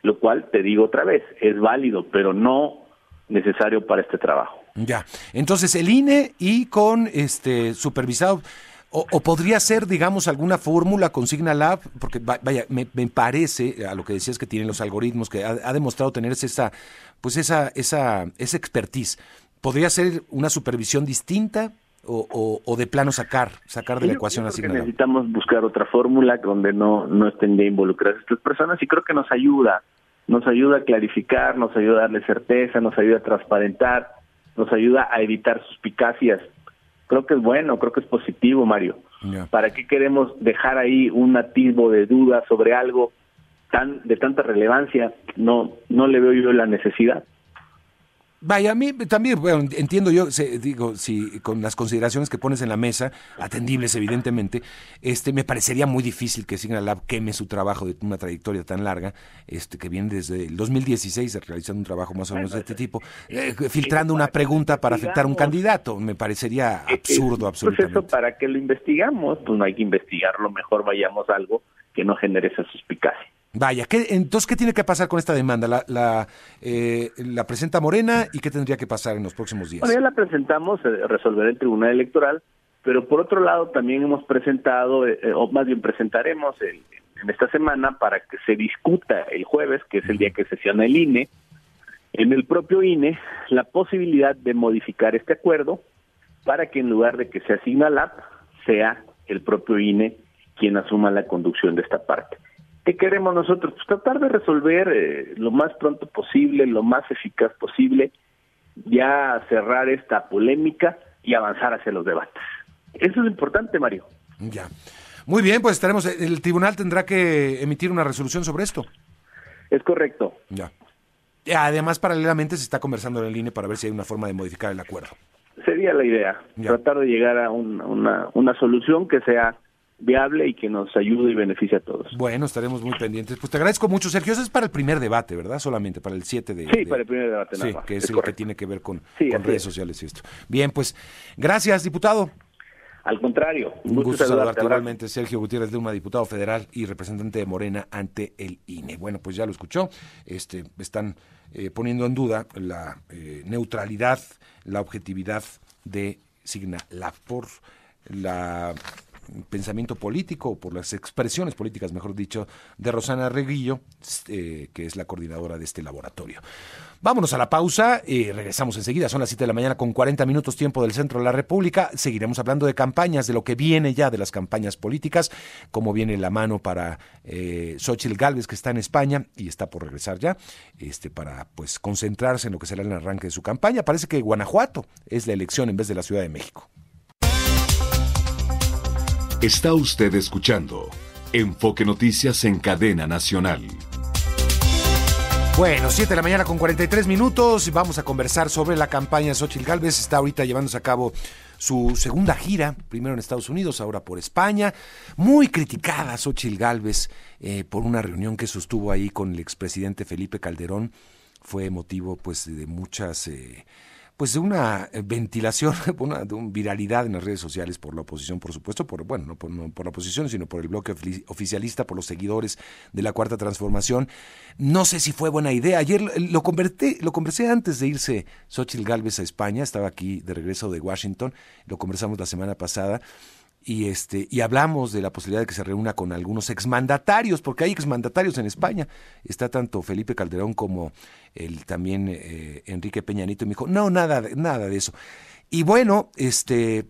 lo cual, te digo otra vez, es válido, pero no necesario para este trabajo. Ya, entonces el INE y con este supervisado, o, podría ser, digamos, alguna fórmula con Signalab, porque vaya, me, parece, a lo que decías que tienen los algoritmos, que ha, demostrado tener esa, pues esa, esa, esa expertise. ¿Podría ser una supervisión distinta o, de plano sacar, sacar de la ecuación a Signalab? Necesitamos buscar otra fórmula donde no, no estén ya involucradas estas personas y creo que nos ayuda, nos ayuda a clarificar, nos ayuda a darle certeza, nos ayuda a transparentar, nos ayuda a evitar suspicacias. Creo que es bueno, creo que es positivo, Mario. ¿Para qué queremos dejar ahí un atisbo de duda sobre algo tan de tanta relevancia? No, no le veo yo la necesidad. Vaya, a mí también, bueno, entiendo yo, digo, si con las consideraciones que pones en la mesa, atendibles evidentemente, este, me parecería muy difícil que Signalab queme su trabajo de una trayectoria tan larga, este, que viene desde el 2016 realizando un trabajo más o menos de este tipo, eh, filtrando una pregunta para afectar a un candidato, me parecería eh, eh, absurdo, absolutamente. Pues eso, ¿para que lo investigamos? Pues no hay que investigarlo, mejor vayamos a algo que no genere esa suspicacia. Vaya, ¿qué, entonces, ¿qué tiene que pasar con esta demanda? ¿La, la, eh, la presenta Morena y qué tendría que pasar en los próximos días? Bueno, ya la presentamos, eh, resolverá el Tribunal Electoral, pero por otro lado también hemos presentado, eh, o más bien presentaremos en esta semana para que se discuta el jueves, que es el día que sesiona el INE, en el propio INE, la posibilidad de modificar este acuerdo para que en lugar de que se asigna la sea el propio INE quien asuma la conducción de esta parte. ¿Qué queremos nosotros? Pues tratar de resolver eh, lo más pronto posible, lo más eficaz posible, ya cerrar esta polémica y avanzar hacia los debates. Eso es importante, Mario. Ya. Muy bien, pues estaremos. El tribunal tendrá que emitir una resolución sobre esto. Es correcto. Ya. Además, paralelamente se está conversando en el INE para ver si hay una forma de modificar el acuerdo. Sería la idea, tratar de llegar a una, una solución que sea viable y que nos ayude y beneficie a todos. Bueno, estaremos muy pendientes. Pues te agradezco mucho, Sergio. Eso es para el primer debate, ¿verdad? Solamente para el 7 de... Sí, para el primer debate. Nada sí, que es, el que tiene que ver con, redes sociales y esto. Bien, pues gracias, diputado. Al contrario, un gusto, saludarte, igualmente, Sergio Gutiérrez de una diputado federal y representante de Morena ante el INE. Bueno, pues ya lo escuchó. Este, están eh, poniendo en duda la eh, neutralidad, la objetividad de Signa por la pensamiento político, o por las expresiones políticas, mejor dicho, de Rosana Reguillo, eh, que es la coordinadora de este laboratorio. Vámonos a la pausa y regresamos enseguida. Son las 7 de la mañana con 40 minutos tiempo del centro de la República. Seguiremos hablando de campañas, de lo que viene ya de las campañas políticas, cómo viene la mano para eh, Xochitl Galvez, que está en España y está por regresar ya, este, para pues concentrarse en lo que será el arranque de su campaña. Parece que Guanajuato es la elección en vez de la Ciudad de México. Está usted escuchando Enfoque Noticias en Cadena Nacional. Bueno, 7 de la mañana con 43 minutos. Vamos a conversar sobre la campaña de Xochitl Galvez. Está ahorita llevándose a cabo su segunda gira, primero en Estados Unidos, ahora por España. Muy criticada Xochitl Galvez eh, por una reunión que sostuvo ahí con el expresidente Felipe Calderón. Fue motivo pues de muchas... Eh, pues de una eh, ventilación, una, de una viralidad en las redes sociales por la oposición, por supuesto, por bueno, no por, la oposición, sino por el bloque oficialista, por los seguidores de la Cuarta Transformación. No sé si fue buena idea. Ayer lo converté, lo conversé antes de irse Xochitl Galvez a España, estaba aquí de regreso de Washington, lo conversamos la semana pasada y este y hablamos de la posibilidad de que se reúna con algunos exmandatarios, porque hay exmandatarios en España. Está tanto Felipe Calderón como el también eh, Enrique Peñanito y me dijo, "No, nada nada de eso." Y bueno, este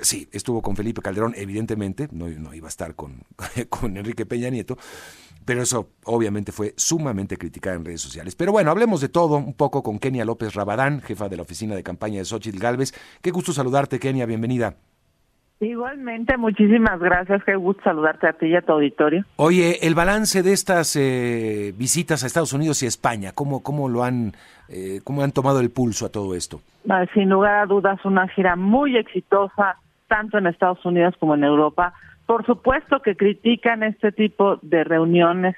sí, estuvo con Felipe Calderón, evidentemente, no, iba a estar con, con Enrique Peña Nieto, pero eso obviamente fue sumamente criticado en redes sociales. Pero bueno, hablemos de todo un poco con Kenia López Rabadán, jefa de la oficina de campaña de Xochitl Galvez. Qué gusto saludarte, Kenia, bienvenida. Igualmente, muchísimas gracias. Qué gusto saludarte a ti y a tu auditorio. Oye, el balance de estas eh, visitas a Estados Unidos y España, ¿cómo, cómo lo han, eh, cómo han tomado el pulso a todo esto? Ah, sin lugar a dudas, una gira muy exitosa, tanto en Estados Unidos como en Europa. Por supuesto que critican este tipo de reuniones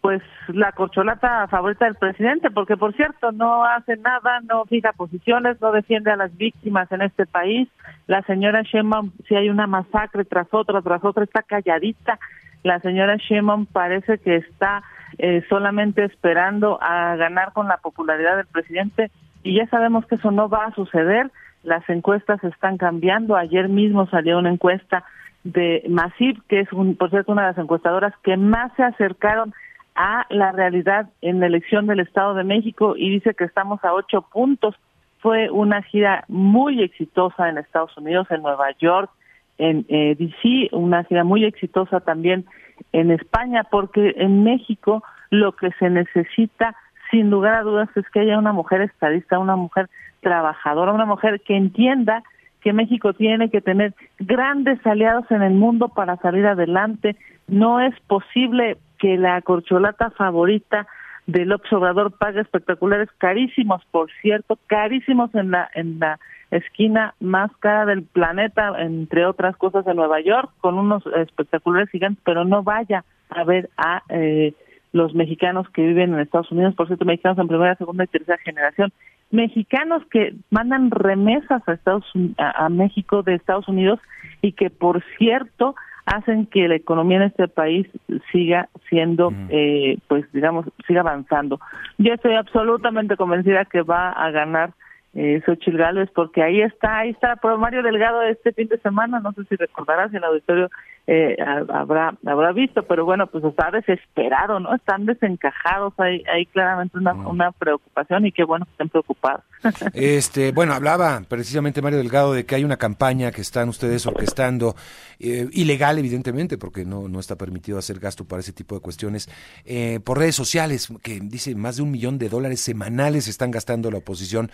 pues la corcholata favorita del presidente, porque por cierto no hace nada, no fija posiciones, no defiende a las víctimas en este país. La señora Sheinbaum, si hay una masacre tras otra, tras otra, está calladita. La señora Sheinbaum parece que está eh, solamente esperando a ganar con la popularidad del presidente y ya sabemos que eso no va a suceder. Las encuestas están cambiando. Ayer mismo salió una encuesta de Masip, que es un, por cierto una de las encuestadoras que más se acercaron a la realidad en la elección del Estado de México y dice que estamos a ocho puntos fue una gira muy exitosa en Estados Unidos, en Nueva York, en eh, DC, una gira muy exitosa también en España, porque en México lo que se necesita, sin lugar a dudas, es que haya una mujer estadista, una mujer trabajadora, una mujer que entienda que México tiene que tener grandes aliados en el mundo para salir adelante. No es posible que la corcholata favorita del observador pague espectaculares carísimos, por cierto, carísimos en la en la esquina más cara del planeta, entre otras cosas, en Nueva York, con unos espectaculares gigantes, pero no vaya a ver a eh, los mexicanos que viven en Estados Unidos, por cierto, mexicanos en primera, segunda y tercera generación, mexicanos que mandan remesas a Estados a, México de Estados Unidos y que por cierto hacen que la economía en este país siga siendo eh, pues digamos siga avanzando. Yo estoy absolutamente convencida que va a ganar eh, Xochitl Gálvez porque ahí está ahí está por Mario Delgado este fin de semana. No sé si recordarás el auditorio eh, habrá habrá visto, pero bueno, pues está desesperado, ¿no? Están desencajados, hay, hay claramente una, una preocupación y qué bueno que estén preocupados. Este, bueno, hablaba precisamente Mario Delgado de que hay una campaña que están ustedes orquestando, eh, ilegal evidentemente, porque no, no está permitido hacer gasto para ese tipo de cuestiones, eh, por redes sociales, que dice más de un millón de dólares semanales están gastando la oposición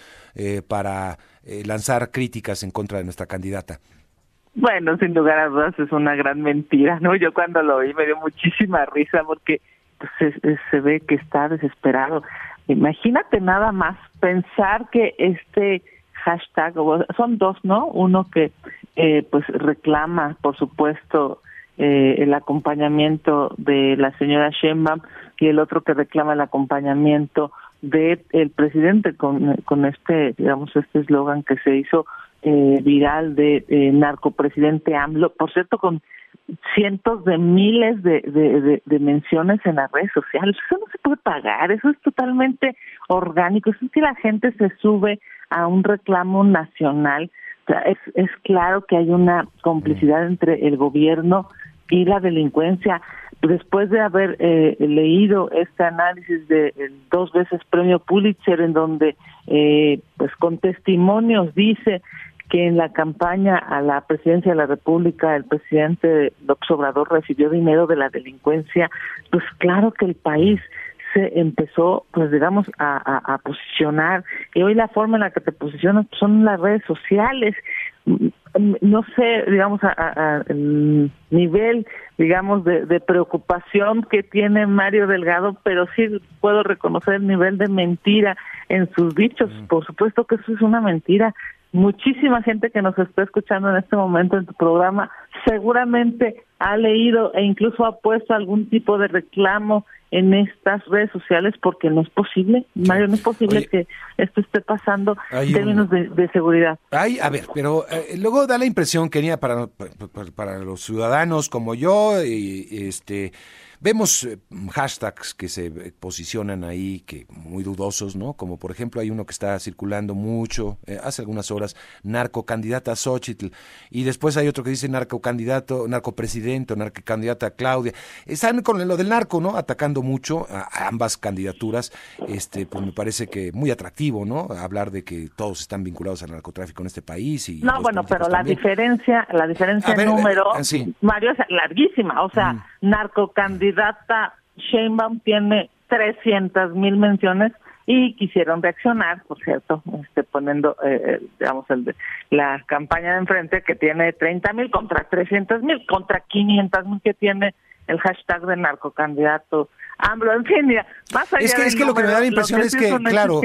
para lanzar críticas en contra de nuestra candidata. Bueno, sin lugar a dudas es una gran mentira, ¿no? Yo cuando lo oí me dio muchísima risa porque pues, se, ve que está desesperado. Imagínate nada más pensar que este hashtag, son dos, ¿no? Uno que eh, pues reclama, por supuesto, eh, el acompañamiento de la señora Sheinbaum y el otro que reclama el acompañamiento de el presidente con, con este, digamos, este eslogan que se hizo eh, viral de eh, narcopresidente AMLO, por cierto, con cientos de miles de, de, menciones en las redes sociales. Eso no se puede pagar, eso es totalmente orgánico. Eso es que la gente se sube a un reclamo nacional. es, es claro que hay una complicidad entre el gobierno y la delincuencia. Después de haber eh, leído este análisis de dos veces premio Pulitzer, en donde, eh, pues con testimonios dice que en la campaña a la presidencia de la República el presidente López Obrador recibió dinero de la delincuencia, pues claro que el país se empezó, pues digamos, a, posicionar. Y hoy la forma en la que te posicionas son las redes sociales. No sé, digamos, a, el nivel, digamos, de, de, preocupación que tiene Mario Delgado, pero sí puedo reconocer el nivel de mentira en sus dichos. Por supuesto que eso es una mentira muchísima gente que nos está escuchando en este momento en tu programa seguramente ha leído e incluso ha puesto algún tipo de reclamo en estas redes sociales porque no es posible, Mario, no es posible que esto esté pasando en términos de, seguridad. Ay, a ver, pero eh, luego da la impresión, Kenia, para, para, para los ciudadanos como yo, y, este Vemos eh, hashtags que se eh, posicionan ahí, que muy dudosos, ¿no? Como por ejemplo hay uno que está circulando mucho, eh, hace algunas horas, narcocandidata Xochitl, y después hay otro que dice narcocandidato, narcopresidente narcocandidata Claudia. Están con lo del narco, ¿no? Atacando mucho a, ambas candidaturas. Este, pues me parece que muy atractivo, ¿no? Hablar de que todos están vinculados al narcotráfico en este país. Y no, bueno, pero la diferencia, la diferencia en número, Mario, es larguísima. O sea, mm. Narcocandidato candidata Sheinbaum tiene 300 mil menciones y quisieron reaccionar, por cierto, este, poniendo, eh, eh, digamos, el la campaña de enfrente que tiene 30 mil contra 300 mil, contra 500 mil que tiene el hashtag de narcocandidato AMLO, en fin, más allá Es que, es que lo que me da la impresión es que, claro,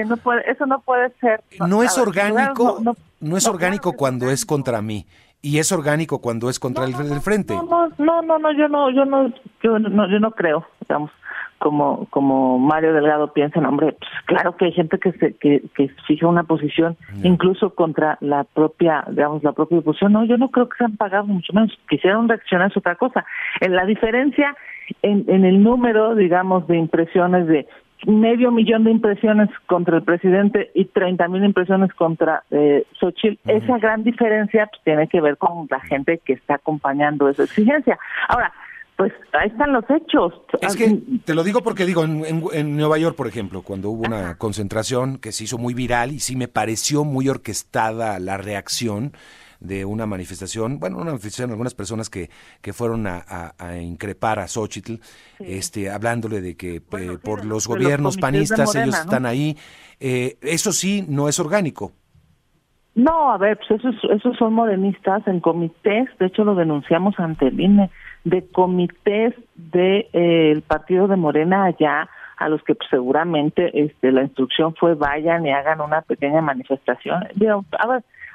eso no puede ser. No, es orgánico, no, es orgánico cuando es contra mí y es orgánico cuando es contra el frente. No, no, no, no, yo no, yo no, yo no, yo no creo, digamos, como como Mario Delgado piensa, hombre, pues claro que hay gente que se que, que fija una posición incluso contra la propia, digamos, la propia oposición. No, yo no creo que se han pagado mucho menos. Quisieron reaccionar es otra cosa. En la diferencia en, en el número, digamos, de impresiones de medio millón de impresiones contra el presidente y 30 mil impresiones contra eh, Xochitl, esa gran diferencia pues, tiene que ver con la gente que está acompañando esa exigencia. Ahora, pues ahí están los hechos. Es que te lo digo porque digo, en, Nueva York, por ejemplo, cuando hubo una concentración que se hizo muy viral y sí me pareció muy orquestada la reacción de una manifestación, bueno, una manifestación, algunas personas que, que fueron a, increpar a Xochitl, este, hablándole de que eh, por los gobiernos panistas ellos están ahí. Eh, eso sí, no es orgánico. No, a ver, pues esos, esos son morenistas en comités, de hecho lo denunciamos ante el INE de comités del de, eh, partido de Morena allá a los que pues, seguramente este la instrucción fue vayan y hagan una pequeña manifestación.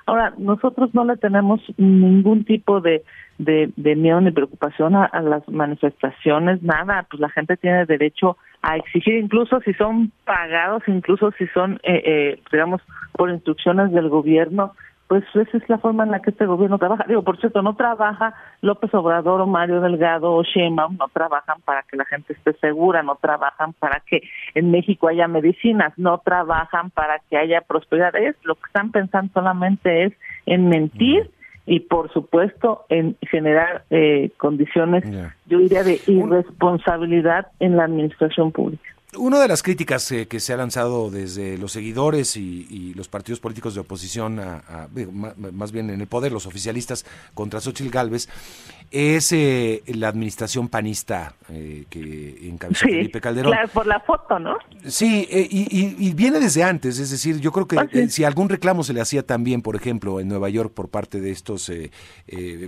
Ahora nosotros no le tenemos ningún tipo de, de, miedo ni preocupación a, las manifestaciones, nada, pues la gente tiene derecho a exigir, incluso si son pagados, incluso si son, eh, eh, digamos, por instrucciones del gobierno, pues esa es la forma en la que este gobierno trabaja. Digo, por cierto, no trabaja López Obrador o Mario Delgado o Sheinbaum, no trabajan para que la gente esté segura, no trabajan para que en México haya medicinas, no trabajan para que haya prosperidad. Es lo que están pensando solamente es en mentir y por supuesto en generar eh, condiciones, yo diría, de irresponsabilidad en la administración pública. Una de las críticas eh, que se ha lanzado desde los seguidores y, los partidos políticos de oposición, a, más bien en el poder, los oficialistas contra Xochitl Galvez, es eh, la administración panista eh, que encabezó Felipe Calderón. Claro, por la foto, ¿no? Sí, y, viene desde antes, es decir, yo creo que ah, si algún reclamo se le hacía también, por ejemplo, en Nueva York por parte de estos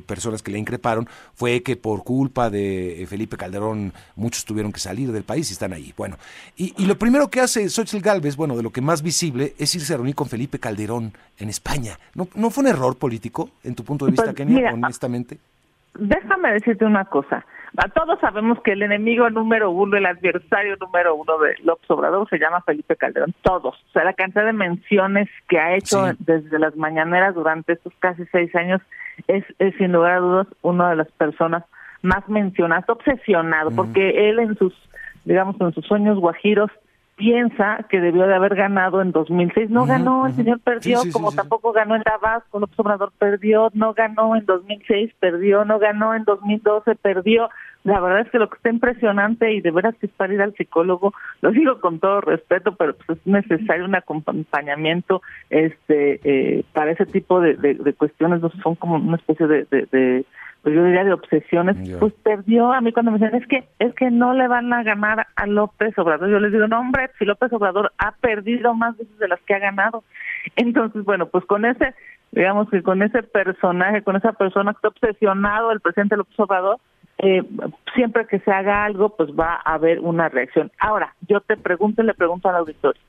personas que le increparon, fue que por culpa de Felipe Calderón muchos tuvieron que salir del país y están ahí. Bueno, y, lo primero que hace Xochitl Galvez, bueno, de lo que más visible, es irse a reunir con Felipe Calderón en España. ¿No, no fue un error político, en tu punto de vista, pues, Kenia, honestamente? Déjame decirte una cosa. A todos sabemos que el enemigo número uno, el adversario número uno de López Obrador se llama Felipe Calderón. Todos. O sea, la cantidad de menciones que ha hecho desde las mañaneras durante estos casi seis años es, sin lugar a dudas una de las personas más mencionadas, obsesionado, porque él en sus digamos, en sus sueños guajiros, piensa que debió de haber ganado en 2006. No ganó, el señor perdió, como tampoco ganó en Tabasco, López Obrador perdió, no ganó en 2006, perdió, no ganó en 2012, perdió. La verdad es que lo que está impresionante y de veras que es para ir al psicólogo, lo digo con todo respeto, pero pues es necesario un acompañamiento este eh, para ese tipo de, de, cuestiones, no son como una especie de pues yo diría de obsesiones, pues perdió a mí cuando me dicen es que es que no le van a ganar a López Obrador. Yo les digo, no hombre, si López Obrador ha perdido más veces de las que ha ganado. Entonces, bueno, pues con ese, digamos que con ese personaje, con esa persona que está obsesionado, el presidente López Obrador, eh, siempre que se haga algo, pues va a haber una reacción. Ahora, yo te pregunto y le pregunto al auditorio,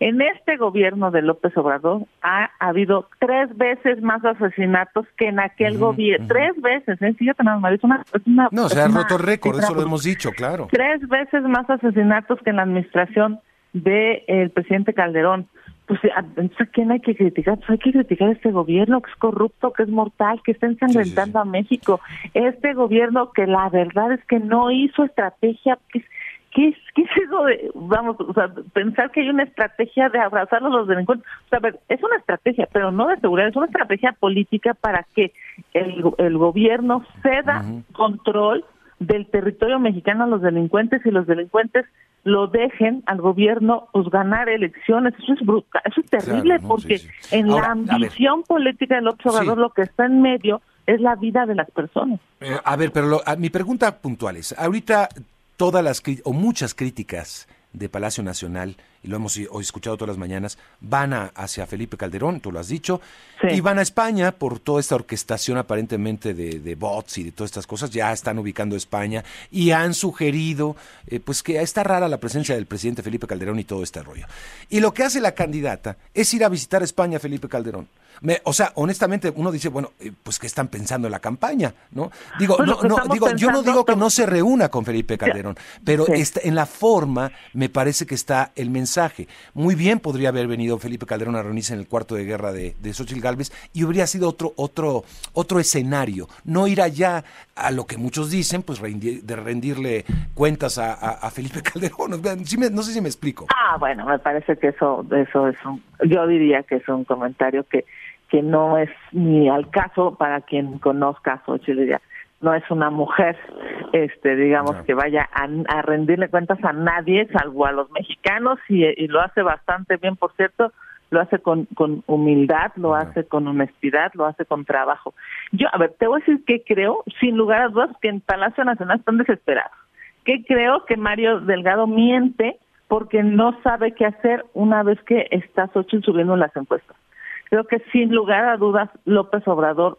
en este gobierno de López Obrador ha habido tres veces más asesinatos que en aquel gobierno. Tres veces, ¿eh? Fíjate más, es una, No, se ha roto récord, eso lo hemos dicho, claro. Tres veces más asesinatos que en la administración del presidente Calderón. Pues, ¿a quién hay que criticar? Pues hay que criticar a este gobierno que es corrupto, que es mortal, que está ensangrentando a México. Este gobierno que la verdad es que no hizo estrategia, que ¿qué es, qué es eso de, vamos, o sea, pensar que hay una estrategia de abrazar a los delincuentes? O sea, a ver, es una estrategia, pero no de seguridad, es una estrategia política para que el, el gobierno ceda control del territorio mexicano a los delincuentes y los delincuentes lo dejen al gobierno pues ganar elecciones. Eso es brutal eso es terrible porque en la ambición política del observador lo que está en medio es la vida de las personas. Eh, a ver, pero mi pregunta puntual es, ahorita todas las o muchas críticas de Palacio Nacional, y lo hemos hoy escuchado todas las mañanas, van a, hacia Felipe Calderón, tú lo has dicho, y van a España por toda esta orquestación aparentemente de, bots y de todas estas cosas, ya están ubicando España y han sugerido eh, pues que está rara la presencia del presidente Felipe Calderón y todo este rollo. Y lo que hace la candidata es ir a visitar España Felipe Calderón o sea, honestamente, uno dice, bueno, eh, pues ¿qué están pensando en la campaña? ¿No? Digo, no, no, digo, yo no digo que no se reúna con Felipe Calderón, pero en la forma me parece que está el mensaje. Muy bien podría haber venido Felipe Calderón a reunirse en el cuarto de guerra de, de Xochitl Galvez y habría sido otro, otro, otro escenario. No ir allá a lo que muchos dicen, pues de rendirle cuentas a, Felipe Calderón. no sé si me explico. Ah, bueno, me parece que eso, eso es un, yo diría que es un comentario que que no es ni al caso para quien conozca a Xochitl no es una mujer, este, digamos, que vaya a, rendirle cuentas a nadie, salvo a los mexicanos, y, lo hace bastante bien, por cierto, lo hace con, con humildad, lo hace con honestidad, lo hace con trabajo. Yo, a ver, te voy a decir que creo, sin lugar a dudas, que en Palacio Nacional están desesperados. Que creo que Mario Delgado miente porque no sabe qué hacer una vez que está Xochitl subiendo las encuestas. Creo que sin lugar a dudas López Obrador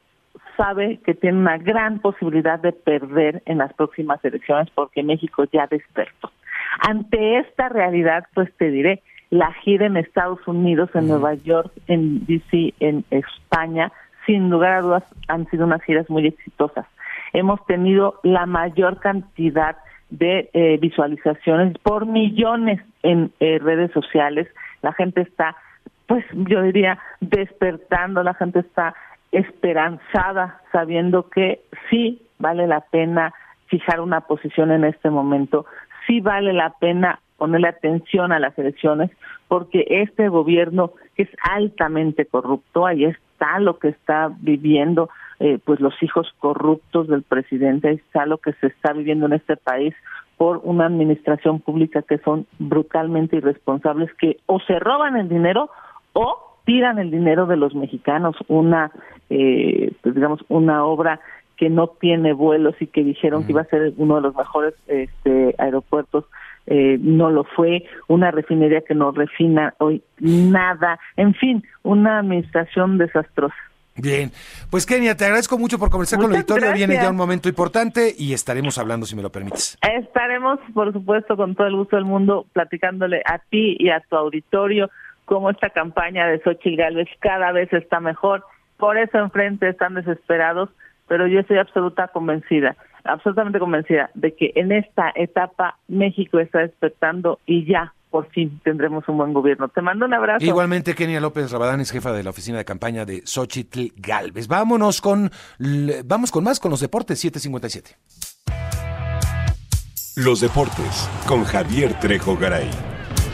sabe que tiene una gran posibilidad de perder en las próximas elecciones porque México ya despertó. Ante esta realidad, pues te diré, la gira en Estados Unidos, en Nueva York, en DC, en España, sin lugar a dudas han sido unas giras muy exitosas. Hemos tenido la mayor cantidad de eh, visualizaciones por millones en eh, redes sociales. La gente está, pues yo diría, despertando, la gente está esperanzada, sabiendo que sí vale la pena fijar una posición en este momento, sí vale la pena ponerle atención a las elecciones, porque este gobierno es altamente corrupto, ahí está lo que está viviendo eh, pues los hijos corruptos del presidente, ahí está lo que se está viviendo en este país por una administración pública que son brutalmente irresponsables, que o se roban el dinero o tiran el dinero de los mexicanos, una, eh, pues digamos, una obra que no tiene vuelos y que dijeron que iba a ser uno de los mejores este, aeropuertos, eh, no lo fue, una refinería que no refina hoy nada, en fin, una administración desastrosa. Bien, pues Kenia, te agradezco mucho por conversar con la auditorio. Viene ya un momento importante y estaremos hablando, si me lo permites. Estaremos, por supuesto, con todo el gusto del mundo, platicándole a ti y a tu auditorio cómo esta campaña de Xochitl Gálvez cada vez está mejor. Por eso enfrente están desesperados, pero yo estoy absoluta convencida, absolutamente convencida de que en esta etapa México está despertando y ya por fin tendremos un buen gobierno. Te mando un abrazo. Igualmente, Kenia López Rabadán es jefa de la oficina de campaña de Xochitl Galvez. Vámonos con, vamos con más, con los deportes 757. Los deportes con Javier Trejo Garay.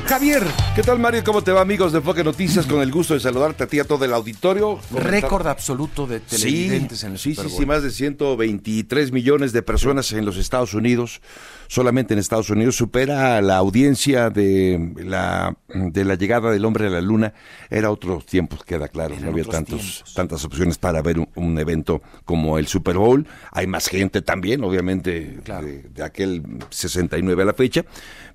Javier. ¿Qué tal, Mario? ¿Cómo te va, amigos de Enfoque Noticias? Con el gusto de saludarte a ti a todo el auditorio. Récord absoluto de televidentes en el Sí, sí, sí, más de 123 millones de personas en los Estados Unidos solamente en Estados Unidos, supera la audiencia de la, de la llegada del hombre a la luna. Era otro tiempo, queda claro, no había tantos, tantas opciones para ver un, evento como el Super Bowl. Hay más gente también, obviamente, de, aquel 69 a la fecha,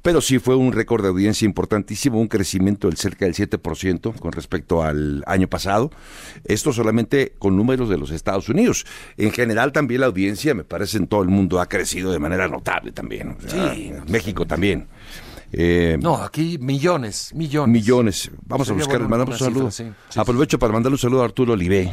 pero sí fue un récord de audiencia importantísimo, un crecimiento del cerca del 7% con respecto al año pasado. Esto solamente con números de los Estados Unidos. En general también la audiencia, me parece, en todo el mundo ha crecido de manera notable también sí. México también. Eh, no, aquí millones, millones. Millones. Vamos a buscar, mandamos un saludo. Aprovecho para mandarle un saludo a Arturo Olivé,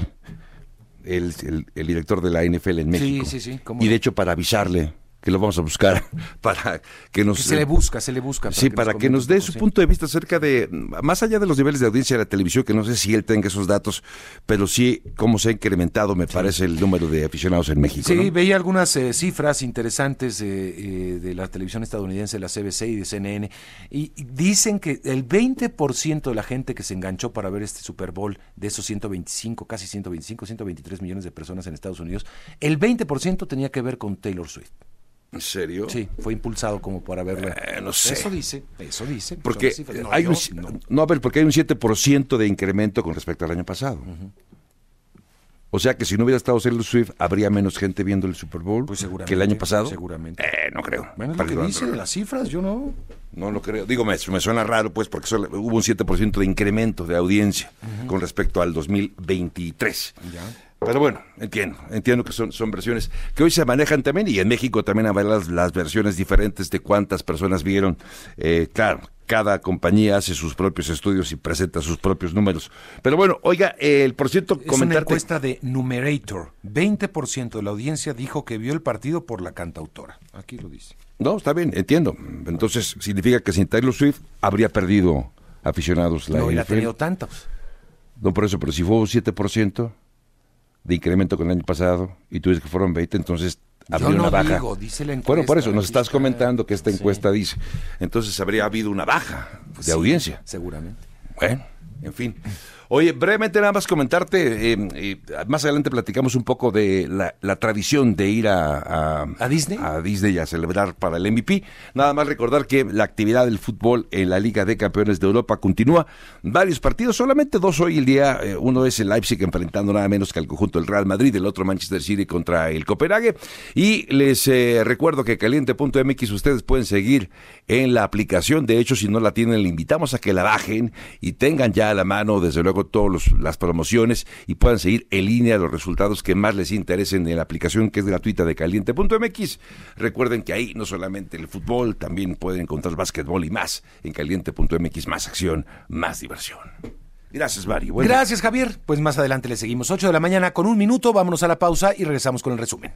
el, el, director de la NFL en México. Sí, sí, sí. y de hecho para avisarle que lo vamos a buscar para que nos... se le busca, se le busca. sí, para que nos dé su punto de vista acerca de, más allá de los niveles de audiencia de la televisión, que no sé si él tenga esos datos, pero sí cómo se ha incrementado, me parece, el número de aficionados en México. Sí, veía algunas eh, cifras interesantes eh, de la televisión estadounidense, la CBC y de CNN, y dicen que el 20% de la gente que se enganchó para ver este Super Bowl, de esos 125, casi 125, 123 millones de personas en Estados Unidos, el 20% tenía que ver con Taylor Swift. ¿En serio? Sí, fue impulsado como para verlo. Eh, no sé. Eso dice, eso dice. Porque hay un, no. a ver, porque hay un 7% de incremento con respecto al año pasado. O sea que si no hubiera estado Taylor Swift, habría menos gente viendo el Super Bowl pues que el año pasado. Seguramente. Eh, no creo. Bueno, lo que dice de las cifras, yo no. No lo creo. Digo, me, me suena raro, pues, porque hubo un 7% de incremento de audiencia con respecto al 2023. Ya. Pero bueno, entiendo, entiendo que son, son versiones que hoy se manejan también y en México también hay las, las versiones diferentes de cuántas personas vieron. Eh, claro, cada compañía hace sus propios estudios y presenta sus propios números. Pero bueno, oiga, el por cierto, es una encuesta de Numerator. 20% de la audiencia dijo que vio el partido por la cantautora. Aquí lo dice. No, está bien, entiendo. Entonces significa que sin Taylor Swift habría perdido aficionados la No, ha tenido tantos. No, por eso, pero si fue un 7%, de incremento con el año pasado y tú dices que fueron 20, entonces habría una baja. bueno, por eso nos estás comentando que esta encuesta dice. Entonces habría habido una baja de audiencia. Seguramente. Bueno, en fin. Oye, brevemente nada más comentarte, eh, eh, más adelante platicamos un poco de la, tradición de ir a, a, Disney? A Disney a celebrar para el MVP. Nada más recordar que la actividad del fútbol en la Liga de Campeones de Europa continúa. Varios partidos, solamente dos hoy el día. Eh, uno es el Leipzig enfrentando nada menos que al conjunto del Real Madrid, el otro Manchester City contra el Copenhague. Y les recuerdo que caliente.mx ustedes pueden seguir en la aplicación. De hecho, si no la tienen, le invitamos a que la bajen y tengan ya a la mano, desde luego, todas las promociones y puedan seguir en línea los resultados que más les interesen en la aplicación que es gratuita de caliente.mx. Recuerden que ahí no solamente el fútbol, también pueden encontrar básquetbol y más en caliente.mx, más acción, más diversión. Gracias, Mario. Gracias, Javier. Pues más adelante le seguimos. 8 de la mañana con un minuto. Vámonos a la pausa y regresamos con el resumen.